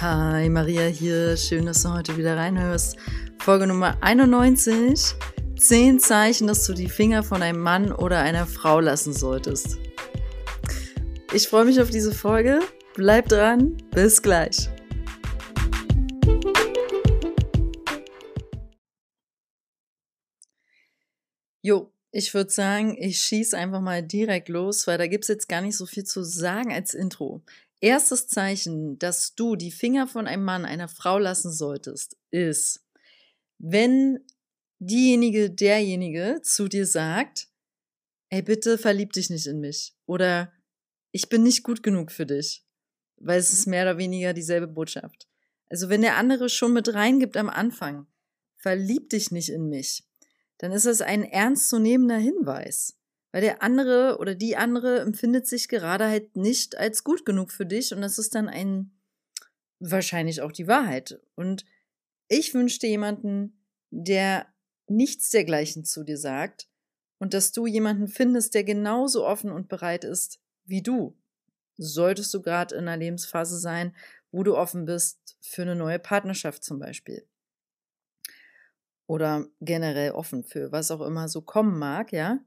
Hi, Maria hier. Schön, dass du heute wieder reinhörst. Folge Nummer 91. Zehn Zeichen, dass du die Finger von einem Mann oder einer Frau lassen solltest. Ich freue mich auf diese Folge. Bleib dran. Bis gleich. Jo, ich würde sagen, ich schieße einfach mal direkt los, weil da gibt es jetzt gar nicht so viel zu sagen als Intro. Erstes Zeichen, dass du die Finger von einem Mann, einer Frau lassen solltest, ist, wenn diejenige, derjenige zu dir sagt, ey, bitte verlieb dich nicht in mich oder ich bin nicht gut genug für dich, weil es ist mehr oder weniger dieselbe Botschaft. Also wenn der andere schon mit reingibt am Anfang, verlieb dich nicht in mich, dann ist das ein ernstzunehmender Hinweis. Weil der andere oder die andere empfindet sich gerade halt nicht als gut genug für dich und das ist dann ein, wahrscheinlich auch die Wahrheit. Und ich wünschte jemanden, der nichts dergleichen zu dir sagt und dass du jemanden findest, der genauso offen und bereit ist wie du. Solltest du gerade in einer Lebensphase sein, wo du offen bist für eine neue Partnerschaft zum Beispiel. Oder generell offen für was auch immer so kommen mag, ja.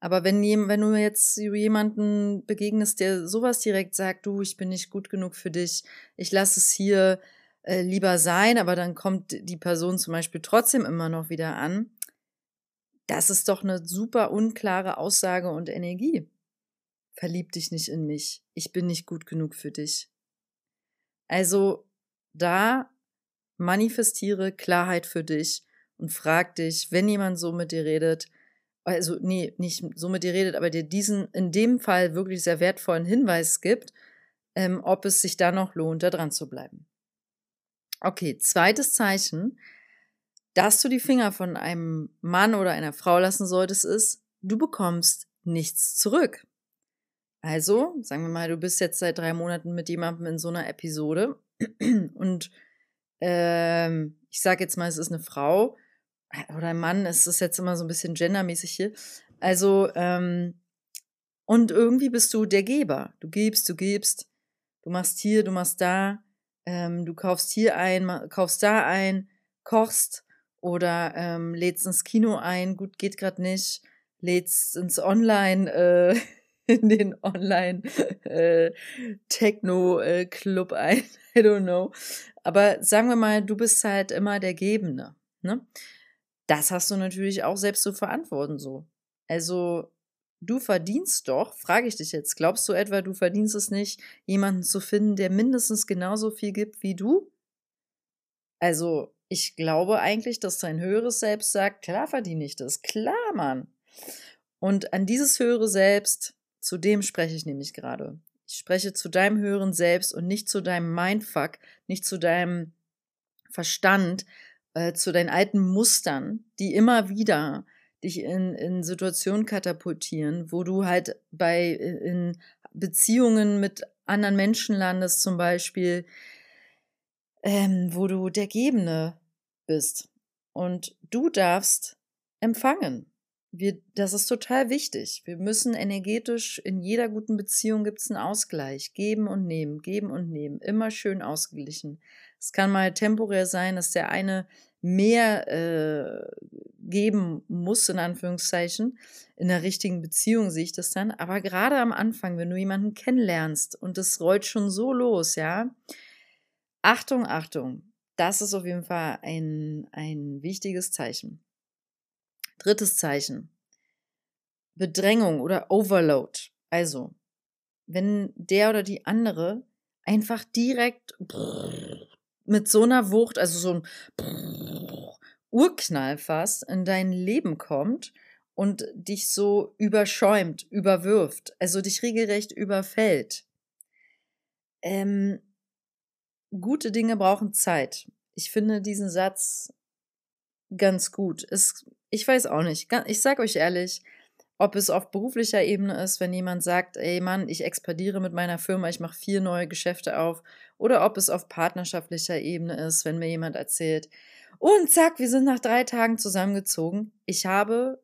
Aber wenn, wenn du jetzt jemanden begegnest, der sowas direkt sagt, du, ich bin nicht gut genug für dich, ich lasse es hier äh, lieber sein, aber dann kommt die Person zum Beispiel trotzdem immer noch wieder an, das ist doch eine super unklare Aussage und Energie. Verlieb dich nicht in mich, ich bin nicht gut genug für dich. Also da manifestiere Klarheit für dich und frag dich, wenn jemand so mit dir redet, also nee, nicht so mit dir redet, aber dir diesen in dem Fall wirklich sehr wertvollen Hinweis gibt, ähm, ob es sich da noch lohnt, da dran zu bleiben. Okay, zweites Zeichen, dass du die Finger von einem Mann oder einer Frau lassen solltest, ist, du bekommst nichts zurück. Also, sagen wir mal, du bist jetzt seit drei Monaten mit jemandem in so einer Episode und ähm, ich sage jetzt mal, es ist eine Frau, oder Mann, es ist jetzt immer so ein bisschen gendermäßig hier. Also, ähm, und irgendwie bist du der Geber. Du gibst, du gibst, du machst hier, du machst da, ähm, du kaufst hier ein, kaufst da ein, kochst oder ähm, lädst ins Kino ein, gut, geht gerade nicht, lädst ins Online, äh, in den Online äh, Techno-Club äh, ein, I don't know. Aber sagen wir mal, du bist halt immer der Gebende. Ne? Das hast du natürlich auch selbst zu verantworten so. Also du verdienst doch, frage ich dich jetzt, glaubst du etwa, du verdienst es nicht, jemanden zu finden, der mindestens genauso viel gibt wie du? Also ich glaube eigentlich, dass dein höheres Selbst sagt, klar verdiene ich das, klar, Mann. Und an dieses höhere Selbst, zu dem spreche ich nämlich gerade. Ich spreche zu deinem höheren Selbst und nicht zu deinem Mindfuck, nicht zu deinem Verstand, äh, zu deinen alten Mustern, die immer wieder dich in, in Situationen katapultieren, wo du halt bei in Beziehungen mit anderen Menschen landest, zum Beispiel, ähm, wo du der Gebende bist. Und du darfst empfangen. Wir, das ist total wichtig. Wir müssen energetisch, in jeder guten Beziehung gibt es einen Ausgleich. Geben und nehmen, geben und nehmen. Immer schön ausgeglichen. Es kann mal temporär sein, dass der eine mehr äh, geben muss, in Anführungszeichen. In der richtigen Beziehung sehe ich das dann. Aber gerade am Anfang, wenn du jemanden kennenlernst und das rollt schon so los, ja. Achtung, Achtung. Das ist auf jeden Fall ein, ein wichtiges Zeichen. Drittes Zeichen. Bedrängung oder Overload. Also, wenn der oder die andere einfach direkt mit so einer Wucht, also so ein Urknall fast, in dein Leben kommt und dich so überschäumt, überwirft, also dich regelrecht überfällt. Ähm, gute Dinge brauchen Zeit. Ich finde diesen Satz ganz gut. Es, ich weiß auch nicht. Ich sag euch ehrlich, ob es auf beruflicher Ebene ist, wenn jemand sagt, ey Mann, ich expandiere mit meiner Firma, ich mache vier neue Geschäfte auf, oder ob es auf partnerschaftlicher Ebene ist, wenn mir jemand erzählt, und zack, wir sind nach drei Tagen zusammengezogen. Ich habe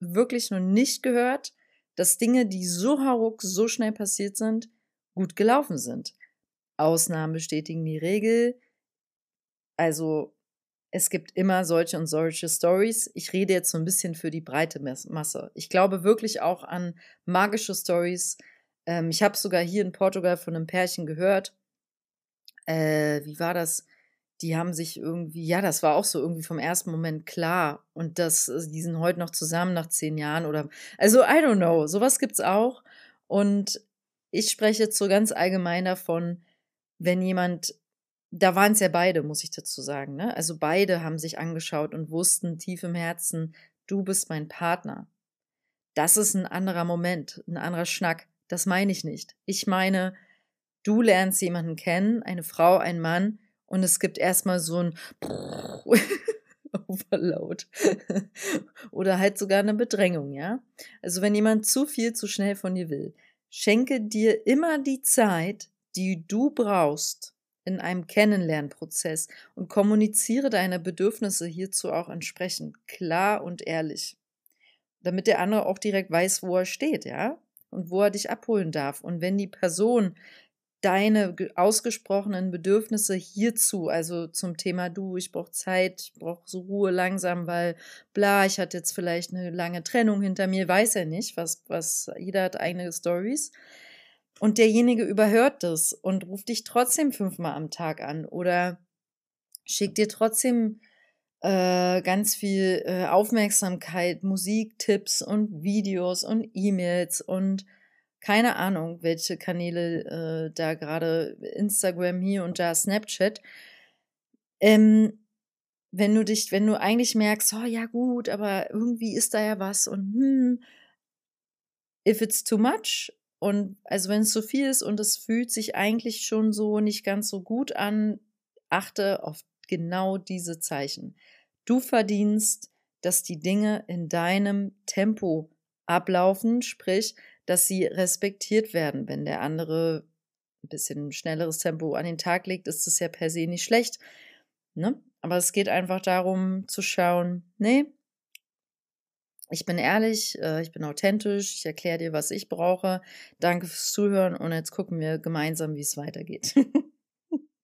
wirklich noch nicht gehört, dass Dinge, die so hauruck, so schnell passiert sind, gut gelaufen sind. Ausnahmen bestätigen die Regel. Also es gibt immer solche und solche Stories. Ich rede jetzt so ein bisschen für die breite Masse. Ich glaube wirklich auch an magische Stories. Ähm, ich habe sogar hier in Portugal von einem Pärchen gehört. Äh, wie war das? Die haben sich irgendwie, ja, das war auch so irgendwie vom ersten Moment klar. Und das, äh, die sind heute noch zusammen nach zehn Jahren oder, also I don't know, sowas gibt's auch. Und ich spreche jetzt so ganz allgemein davon, wenn jemand da waren es ja beide, muss ich dazu sagen. Ne? Also beide haben sich angeschaut und wussten tief im Herzen, du bist mein Partner. Das ist ein anderer Moment, ein anderer Schnack. Das meine ich nicht. Ich meine, du lernst jemanden kennen, eine Frau, ein Mann, und es gibt erstmal so ein Overload. Oder halt sogar eine Bedrängung, ja? Also wenn jemand zu viel zu schnell von dir will, schenke dir immer die Zeit, die du brauchst, in einem Kennenlernprozess und kommuniziere deine Bedürfnisse hierzu auch entsprechend klar und ehrlich, damit der andere auch direkt weiß, wo er steht, ja, und wo er dich abholen darf. Und wenn die Person deine ausgesprochenen Bedürfnisse hierzu, also zum Thema du, ich brauche Zeit, ich brauche so Ruhe langsam, weil bla, ich hatte jetzt vielleicht eine lange Trennung hinter mir, weiß er nicht, was, was, jeder hat eigene Stories und derjenige überhört das und ruft dich trotzdem fünfmal am Tag an oder schickt dir trotzdem äh, ganz viel äh, Aufmerksamkeit, Musiktipps und Videos und E-Mails und keine Ahnung, welche Kanäle äh, da gerade Instagram hier und da Snapchat. Ähm, wenn du dich, wenn du eigentlich merkst, oh ja gut, aber irgendwie ist da ja was und hm, if it's too much, und also wenn es zu viel ist und es fühlt sich eigentlich schon so nicht ganz so gut an, achte auf genau diese Zeichen. Du verdienst, dass die Dinge in deinem Tempo ablaufen, sprich, dass sie respektiert werden. Wenn der andere ein bisschen schnelleres Tempo an den Tag legt, ist das ja per se nicht schlecht. Ne? Aber es geht einfach darum zu schauen, nee, ich bin ehrlich, äh, ich bin authentisch, ich erkläre dir, was ich brauche. Danke fürs Zuhören und jetzt gucken wir gemeinsam, wie es weitergeht.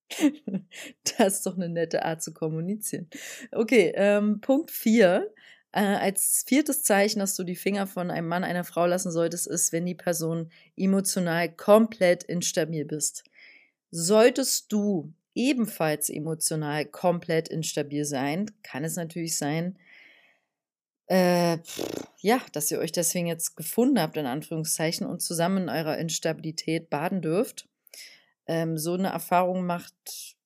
das ist doch eine nette Art zu kommunizieren. Okay, ähm, Punkt 4. Äh, als viertes Zeichen, dass du die Finger von einem Mann, einer Frau lassen solltest, ist, wenn die Person emotional komplett instabil bist. Solltest du ebenfalls emotional komplett instabil sein, kann es natürlich sein, äh, ja, dass ihr euch deswegen jetzt gefunden habt, in Anführungszeichen, und zusammen in eurer Instabilität baden dürft. Ähm, so eine Erfahrung macht,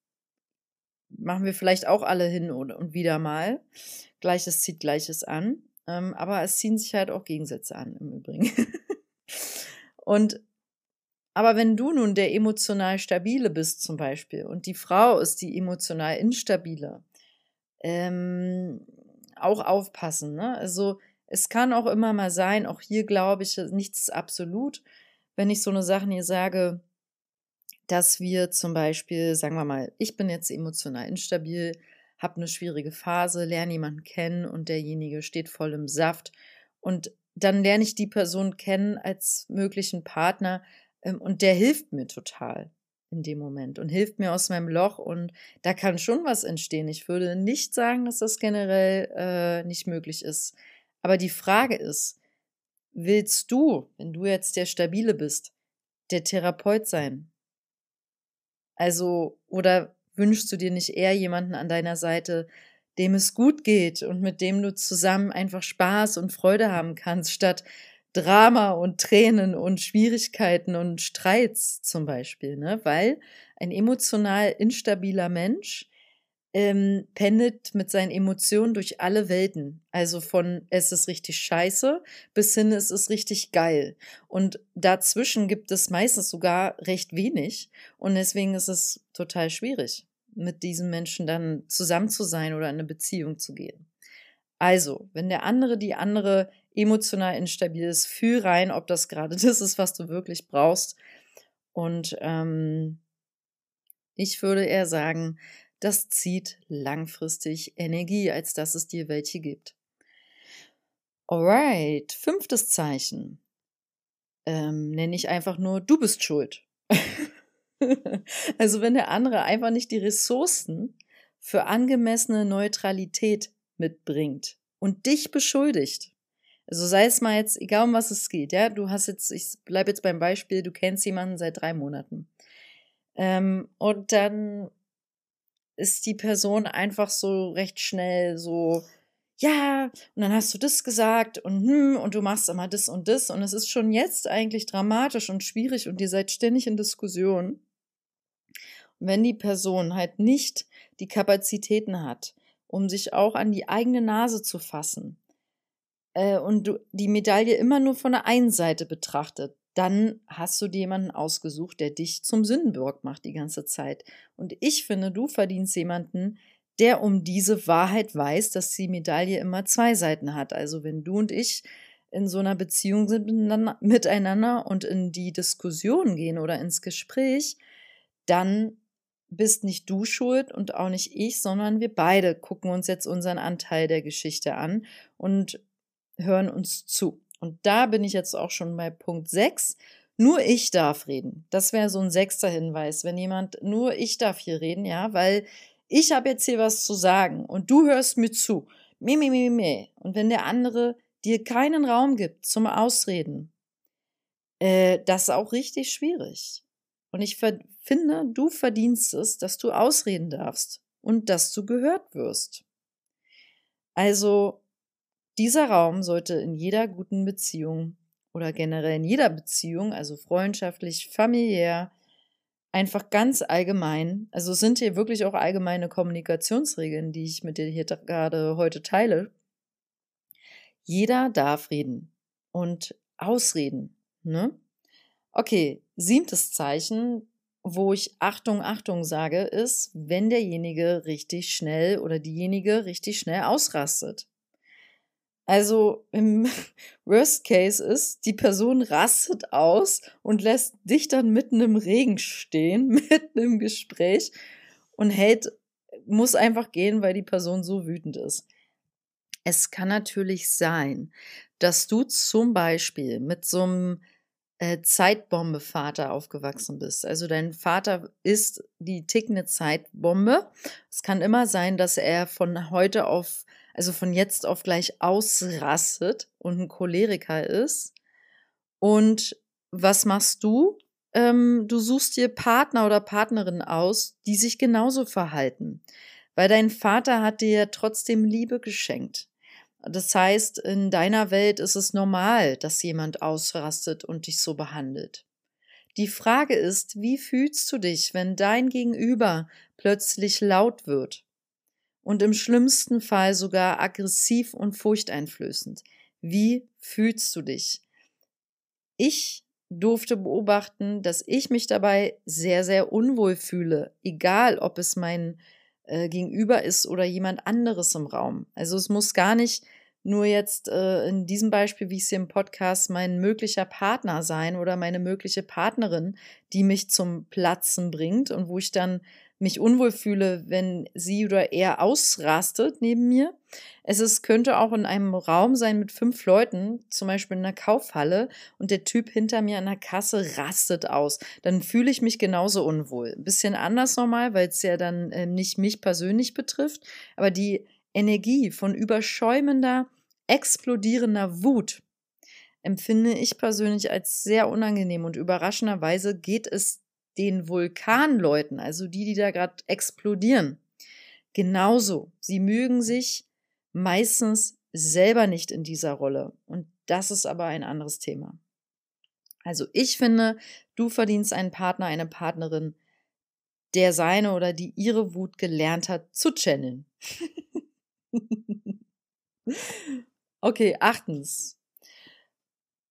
machen wir vielleicht auch alle hin und, wieder mal. Gleiches zieht Gleiches an. Ähm, aber es ziehen sich halt auch Gegensätze an, im Übrigen. und aber wenn du nun der emotional stabile bist, zum Beispiel, und die Frau ist die emotional instabile, ähm, auch aufpassen. Ne? Also es kann auch immer mal sein, auch hier glaube ich, nichts ist absolut, wenn ich so eine Sachen hier sage, dass wir zum Beispiel, sagen wir mal, ich bin jetzt emotional instabil, habe eine schwierige Phase, lerne jemanden kennen und derjenige steht voll im Saft und dann lerne ich die Person kennen als möglichen Partner ähm, und der hilft mir total in dem Moment und hilft mir aus meinem Loch und da kann schon was entstehen. Ich würde nicht sagen, dass das generell äh, nicht möglich ist. Aber die Frage ist, willst du, wenn du jetzt der Stabile bist, der Therapeut sein? Also, oder wünschst du dir nicht eher jemanden an deiner Seite, dem es gut geht und mit dem du zusammen einfach Spaß und Freude haben kannst, statt Drama und Tränen und Schwierigkeiten und Streits zum Beispiel, ne? weil ein emotional instabiler Mensch ähm, pendelt mit seinen Emotionen durch alle Welten. Also von es ist richtig scheiße bis hin es ist richtig geil. Und dazwischen gibt es meistens sogar recht wenig. Und deswegen ist es total schwierig, mit diesen Menschen dann zusammen zu sein oder in eine Beziehung zu gehen. Also, wenn der andere die andere emotional instabil ist, fühl rein, ob das gerade das ist, was du wirklich brauchst. Und ähm, ich würde eher sagen, das zieht langfristig Energie, als dass es dir welche gibt. Alright, fünftes Zeichen. Ähm, nenne ich einfach nur, du bist schuld. also wenn der andere einfach nicht die Ressourcen für angemessene Neutralität mitbringt und dich beschuldigt. Also sei es mal jetzt, egal um was es geht, ja, du hast jetzt, ich bleibe jetzt beim Beispiel, du kennst jemanden seit drei Monaten. Ähm, und dann ist die Person einfach so recht schnell so, ja, und dann hast du das gesagt und hm, und du machst immer das und das und es ist schon jetzt eigentlich dramatisch und schwierig und ihr seid ständig in Diskussion. wenn die Person halt nicht die Kapazitäten hat, um sich auch an die eigene Nase zu fassen äh, und du die Medaille immer nur von der einen Seite betrachtet, dann hast du dir jemanden ausgesucht, der dich zum Sündenburg macht die ganze Zeit. Und ich finde, du verdienst jemanden, der um diese Wahrheit weiß, dass die Medaille immer zwei Seiten hat. Also wenn du und ich in so einer Beziehung sind miteinander und in die Diskussion gehen oder ins Gespräch, dann bist nicht du schuld und auch nicht ich, sondern wir beide gucken uns jetzt unseren Anteil der Geschichte an und hören uns zu. Und da bin ich jetzt auch schon bei Punkt 6. Nur ich darf reden. Das wäre so ein sechster Hinweis, wenn jemand, nur ich darf hier reden, ja, weil ich habe jetzt hier was zu sagen und du hörst mir zu. Me, me, me, me. Und wenn der andere dir keinen Raum gibt zum Ausreden, äh, das ist auch richtig schwierig. Und ich finde, du verdienst es, dass du ausreden darfst und dass du gehört wirst. Also, dieser Raum sollte in jeder guten Beziehung oder generell in jeder Beziehung, also freundschaftlich, familiär, einfach ganz allgemein, also sind hier wirklich auch allgemeine Kommunikationsregeln, die ich mit dir hier gerade heute teile. Jeder darf reden und ausreden. Ne? Okay, siebtes Zeichen, wo ich Achtung, Achtung sage, ist, wenn derjenige richtig schnell oder diejenige richtig schnell ausrastet. Also im Worst Case ist, die Person rastet aus und lässt dich dann mitten im Regen stehen, mitten im Gespräch und hält, muss einfach gehen, weil die Person so wütend ist. Es kann natürlich sein, dass du zum Beispiel mit so einem äh, Zeitbombe-Vater aufgewachsen bist. Also dein Vater ist die tickende Zeitbombe. Es kann immer sein, dass er von heute auf also von jetzt auf gleich ausrastet und ein Choleriker ist. Und was machst du? Ähm, du suchst dir Partner oder Partnerin aus, die sich genauso verhalten. Weil dein Vater hat dir trotzdem Liebe geschenkt. Das heißt, in deiner Welt ist es normal, dass jemand ausrastet und dich so behandelt. Die Frage ist, wie fühlst du dich, wenn dein Gegenüber plötzlich laut wird? und im schlimmsten Fall sogar aggressiv und furchteinflößend. Wie fühlst du dich? Ich durfte beobachten, dass ich mich dabei sehr, sehr unwohl fühle, egal ob es mein äh, Gegenüber ist oder jemand anderes im Raum. Also es muss gar nicht nur jetzt äh, in diesem Beispiel, wie ich es hier im Podcast, mein möglicher Partner sein oder meine mögliche Partnerin, die mich zum Platzen bringt und wo ich dann mich unwohl fühle, wenn sie oder er ausrastet neben mir. Es ist, könnte auch in einem Raum sein mit fünf Leuten, zum Beispiel in einer Kaufhalle, und der Typ hinter mir an der Kasse rastet aus. Dann fühle ich mich genauso unwohl. Ein bisschen anders normal, weil es ja dann äh, nicht mich persönlich betrifft, aber die Energie von überschäumender, explodierender Wut empfinde ich persönlich als sehr unangenehm und überraschenderweise geht es den Vulkanleuten, also die, die da gerade explodieren, genauso. Sie mögen sich meistens selber nicht in dieser Rolle. Und das ist aber ein anderes Thema. Also ich finde, du verdienst einen Partner, eine Partnerin, der seine oder die ihre Wut gelernt hat zu channeln. okay, achtens.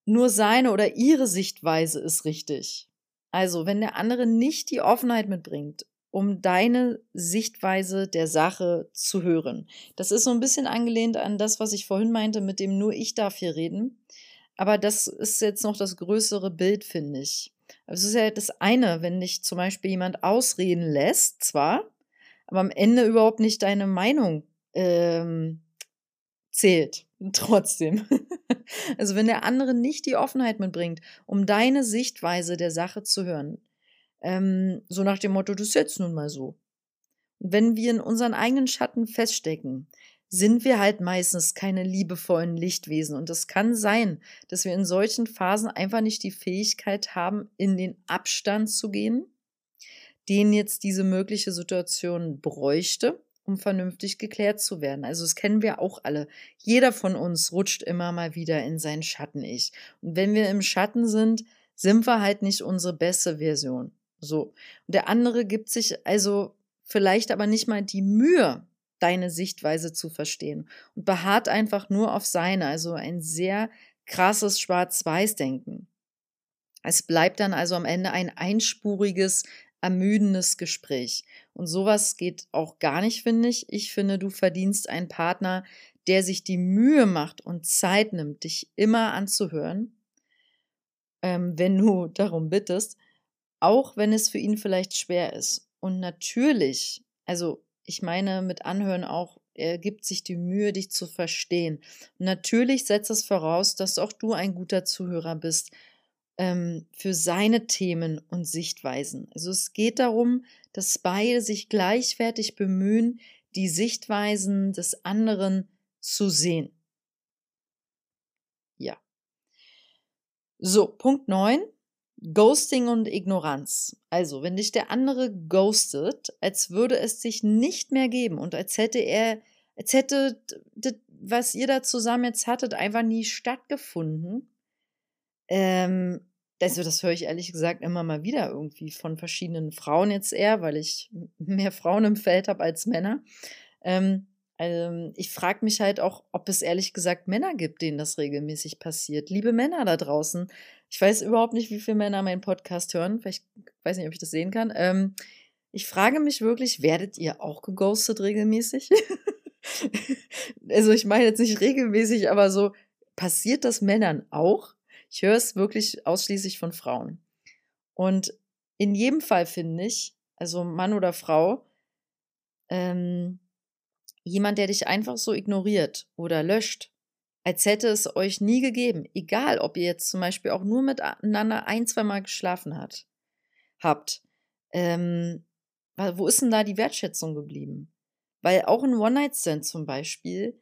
Nur seine oder ihre Sichtweise ist richtig. Also, wenn der andere nicht die Offenheit mitbringt, um deine Sichtweise der Sache zu hören. Das ist so ein bisschen angelehnt an das, was ich vorhin meinte, mit dem nur ich darf hier reden. Aber das ist jetzt noch das größere Bild, finde ich. Es ist ja das eine, wenn dich zum Beispiel jemand ausreden lässt, zwar, aber am Ende überhaupt nicht deine Meinung ähm, zählt. Trotzdem. Also wenn der andere nicht die Offenheit mitbringt, um deine Sichtweise der Sache zu hören, Ähm, so nach dem Motto, das ist jetzt nun mal so. Wenn wir in unseren eigenen Schatten feststecken, sind wir halt meistens keine liebevollen Lichtwesen. Und es kann sein, dass wir in solchen Phasen einfach nicht die Fähigkeit haben, in den Abstand zu gehen, den jetzt diese mögliche Situation bräuchte, um vernünftig geklärt zu werden. Also das kennen wir auch alle. Jeder von uns rutscht immer mal wieder in sein Schatten-Ich. Und wenn wir im Schatten sind, sind wir halt nicht unsere beste Version. So. Und der andere gibt sich also vielleicht aber nicht mal die Mühe, deine Sichtweise zu verstehen und beharrt einfach nur auf seine, also ein sehr krasses Schwarz-Weiß-Denken. Es bleibt dann also am Ende ein einspuriges, ermüdendes Gespräch. Und sowas geht auch gar nicht, finde ich. Ich finde, du verdienst einen Partner, der sich die Mühe macht und Zeit nimmt, dich immer anzuhören, ähm, wenn du darum bittest, auch wenn es für ihn vielleicht schwer ist. Und natürlich, also ich meine mit Anhören auch, er gibt sich die Mühe, dich zu verstehen. Und natürlich setzt es voraus, dass auch du ein guter Zuhörer bist ähm, für seine Themen und Sichtweisen. Also es geht darum, dass beide sich gleichwertig bemühen, die Sichtweisen des anderen zu sehen. Ja. So, Punkt 9. Ghosting und Ignoranz. Also, wenn dich der andere ghostet, als würde es sich nicht mehr geben und als hätte er, als hätte das, was ihr da zusammen jetzt hattet, einfach nie stattgefunden. Ähm, also das höre ich ehrlich gesagt immer mal wieder irgendwie von verschiedenen Frauen jetzt eher, weil ich mehr Frauen im Feld habe als Männer. Ähm, ähm, ich frage mich halt auch, ob es ehrlich gesagt Männer gibt, denen das regelmäßig passiert. Liebe Männer da draußen, ich weiß überhaupt nicht, wie viele Männer meinen Podcast hören. Vielleicht weiß nicht, ob ich das sehen kann. Ähm, ich frage mich wirklich, werdet ihr auch geghostet regelmäßig? also ich meine jetzt nicht regelmäßig, aber so passiert das Männern auch? Ich höre es wirklich ausschließlich von Frauen. Und in jedem Fall finde ich, also Mann oder Frau, ähm, jemand, der dich einfach so ignoriert oder löscht, als hätte es euch nie gegeben. Egal, ob ihr jetzt zum Beispiel auch nur miteinander ein, zwei Mal geschlafen hat, habt. Ähm, wo ist denn da die Wertschätzung geblieben? Weil auch ein One-Night-Stand zum Beispiel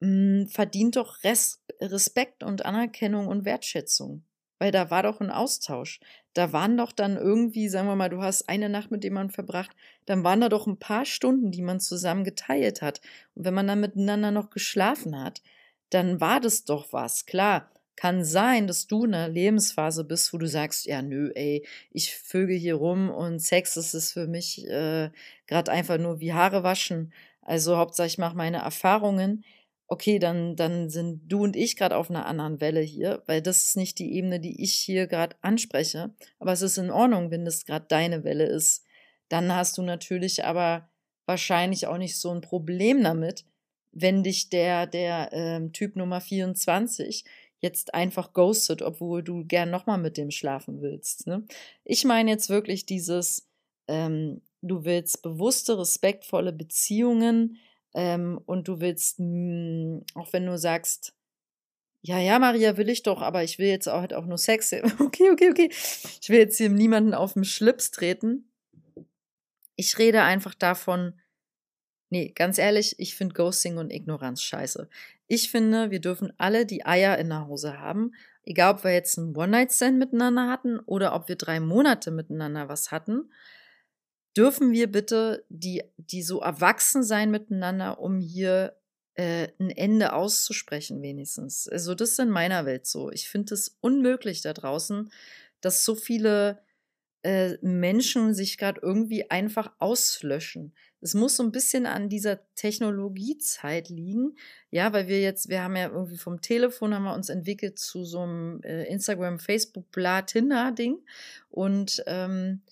mh, hm, verdient doch Res Respekt und Anerkennung und Wertschätzung. Weil da war doch ein Austausch. Da waren doch dann irgendwie, sagen wir mal, du hast eine Nacht mit dem man verbracht, dann waren da doch ein paar Stunden, die man zusammen geteilt hat. Und wenn man dann miteinander noch geschlafen hat, dann war das doch was. Klar, kann sein, dass du in einer Lebensphase bist, wo du sagst, ja, nö, ey, ich vöge hier rum und Sex das ist für mich äh, gerade einfach nur wie Haare waschen. Also Hauptsache ich mache meine Erfahrungen. Okay, dann, dann sind du und ich gerade auf einer anderen Welle hier, weil das ist nicht die Ebene, die ich hier gerade anspreche. Aber es ist in Ordnung, wenn das gerade deine Welle ist. Dann hast du natürlich aber wahrscheinlich auch nicht so ein Problem damit, wenn dich der, der ähm, Typ Nummer 24 jetzt einfach ghostet, obwohl du gern nochmal mit dem schlafen willst. Ne? Ich meine jetzt wirklich dieses, ähm, du willst bewusste, respektvolle Beziehungen ähm, und du willst, mh, hm, auch wenn du sagst, ja, ja, Maria, will ich doch, aber ich will jetzt auch, halt auch nur Sex. Okay, okay, okay. Ich will jetzt hier niemanden auf den Schlips treten. Ich rede einfach davon, Nee, ganz ehrlich, ich finde Ghosting und Ignoranz scheiße. Ich finde, wir dürfen alle die Eier in der Hose haben. Egal, ob wir jetzt einen One-Night-Stand miteinander hatten oder ob wir drei Monate miteinander was hatten, dürfen wir bitte die, die so erwachsen sein miteinander, um hier äh, ein Ende auszusprechen, wenigstens. Also, das ist in meiner Welt so. Ich finde es unmöglich da draußen, dass so viele äh, Menschen sich gerade irgendwie einfach auslöschen. Es muss so ein bisschen an dieser Technologiezeit liegen, ja, weil wir jetzt, wir haben ja irgendwie vom Telefon haben wir uns entwickelt zu so einem äh, Instagram, Facebook, bla, Tinder-Ding und ähm,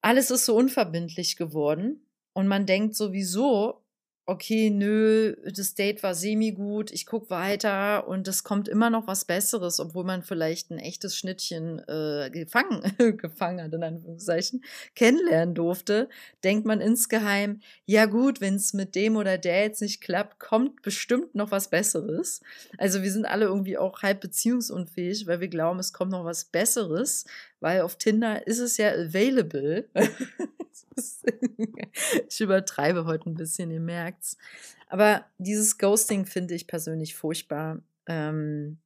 alles ist so unverbindlich geworden und man denkt sowieso, okay, nö, das Date war semi-gut, ich gucke weiter und es kommt immer noch was Besseres, obwohl man vielleicht ein echtes Schnittchen äh, gefangen, gefangen hat, in Anführungszeichen, kennenlernen durfte, denkt man insgeheim, ja gut, wenn es mit dem oder der jetzt nicht klappt, kommt bestimmt noch was Besseres. Also wir sind alle irgendwie auch halb beziehungsunfähig, weil wir glauben, es kommt noch was Besseres, weil auf Tinder ist es ja available. ich übertreibe heute ein bisschen, ihr merkt's. Aber dieses Ghosting finde ich persönlich furchtbar. Ähm,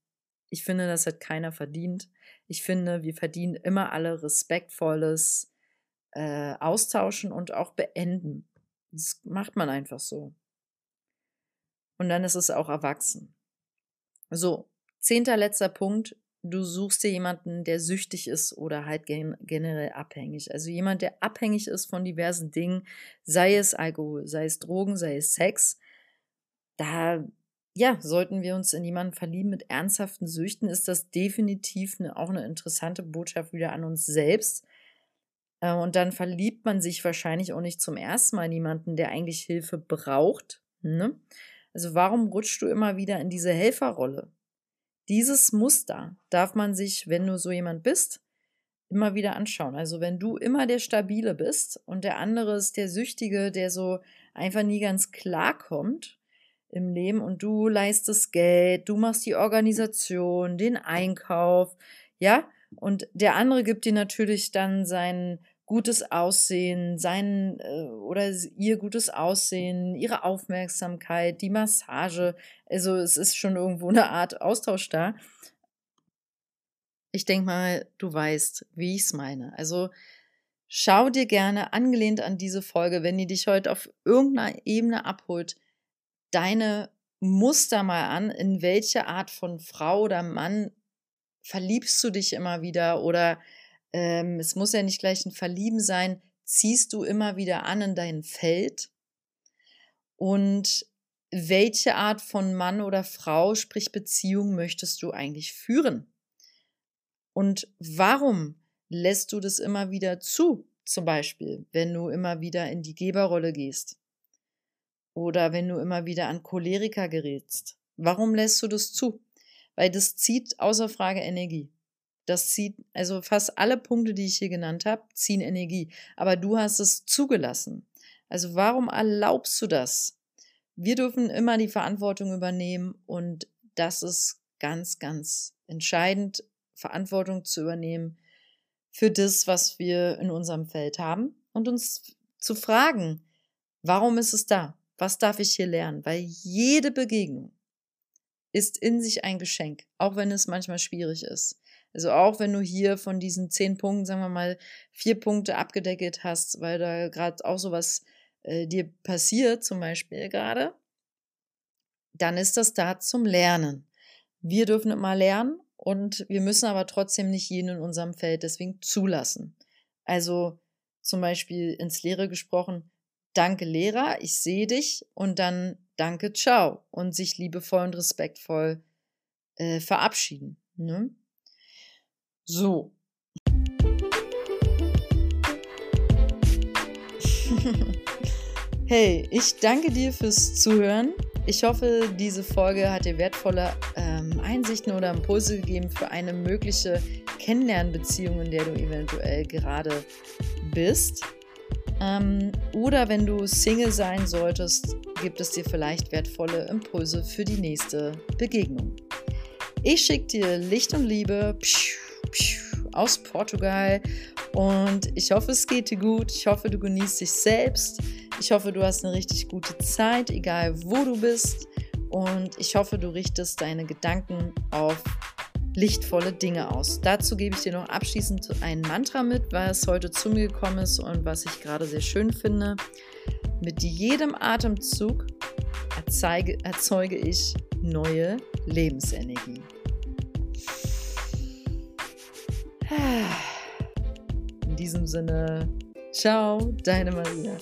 ich finde, das hat keiner verdient. Ich finde, wir verdienen immer alle respektvolles äh, Austauschen und auch Beenden. Das macht man einfach so. Und dann ist es auch erwachsen. So, zehnter letzter Punkt du suchst dir jemanden, der süchtig ist oder halt gen generell abhängig. Also jemand, der abhängig ist von diversen Dingen, sei es Alkohol, sei es Drogen, sei es Sex. Da, ja, sollten wir uns in jemanden verlieben mit ernsthaften Süchten, ist das definitiv eine, auch eine interessante Botschaft wieder an uns selbst. Äh, und dann verliebt man sich wahrscheinlich auch nicht zum ersten Mal in jemanden, der eigentlich Hilfe braucht. Ne? Also warum rutschst du immer wieder in diese Helferrolle? Dieses Muster darf man sich, wenn du so jemand bist, immer wieder anschauen. Also wenn du immer der Stabile bist und der andere ist der Süchtige, der so einfach nie ganz klar kommt im Leben und du leistest Geld, du machst die Organisation, den Einkauf, ja, und der andere gibt dir natürlich dann seinen gutes Aussehen, sein äh, oder ihr gutes Aussehen, ihre Aufmerksamkeit, die Massage. Also es ist schon irgendwo eine Art Austausch da. Ich denke mal, du weißt, wie ich es meine. Also schau dir gerne, angelehnt an diese Folge, wenn die dich heute auf irgendeiner Ebene abholt, deine Muster mal an, in welche Art von Frau oder Mann verliebst du dich immer wieder oder ähm, es muss ja nicht gleich ein Verlieben sein, ziehst du immer wieder an in dein Feld und welche Art von Mann oder Frau, sprich Beziehung, möchtest du eigentlich führen? Und warum lässt du das immer wieder zu? Zum Beispiel, wenn du immer wieder in die Geberrolle gehst oder wenn du immer wieder an Choleriker gerätst. Warum lässt du das zu? Weil das zieht außer Frage Energie. Das zieht, also fast alle Punkte, die ich hier genannt habe, ziehen Energie. Aber du hast es zugelassen. Also warum erlaubst du das? Wir dürfen immer die Verantwortung übernehmen und das ist ganz, ganz entscheidend, Verantwortung zu übernehmen für das, was wir in unserem Feld haben und uns zu fragen, warum ist es da? Was darf ich hier lernen? Weil jede Begegnung ist in sich ein Geschenk, auch wenn es manchmal schwierig ist. Also auch wenn du hier von diesen zehn Punkten, sagen wir mal, vier Punkte abgedeckt hast, weil da gerade auch sowas äh, dir passiert, zum Beispiel gerade, dann ist das da zum Lernen. Wir dürfen immer lernen und wir müssen aber trotzdem nicht jeden in unserem Feld deswegen zulassen. Also zum Beispiel ins Lehre gesprochen, danke Lehrer, ich sehe dich und dann danke, ciao und sich liebevoll und respektvoll äh, verabschieden. Ne? So. hey, ich danke dir fürs Zuhören. Ich hoffe, diese Folge hat dir wertvolle ähm, Einsichten oder Impulse gegeben für eine mögliche Kennenlernbeziehung, in der du eventuell gerade bist. Ähm, oder wenn du Single sein solltest, gibt es dir vielleicht wertvolle Impulse für die nächste Begegnung. Ich schicke dir Licht und Liebe. Pschuh aus Portugal. Und ich hoffe, es geht dir gut. Ich hoffe, du genießt dich selbst. Ich hoffe, du hast eine richtig gute Zeit, egal wo du bist. Und ich hoffe, du richtest deine Gedanken auf lichtvolle Dinge aus. Dazu gebe ich dir noch abschließend ein Mantra mit, was heute zu mir gekommen ist und was ich gerade sehr schön finde. Mit jedem Atemzug erzeuge, erzeuge ich neue Lebensenergie. In diesem Sinne, ciao, deine Maria.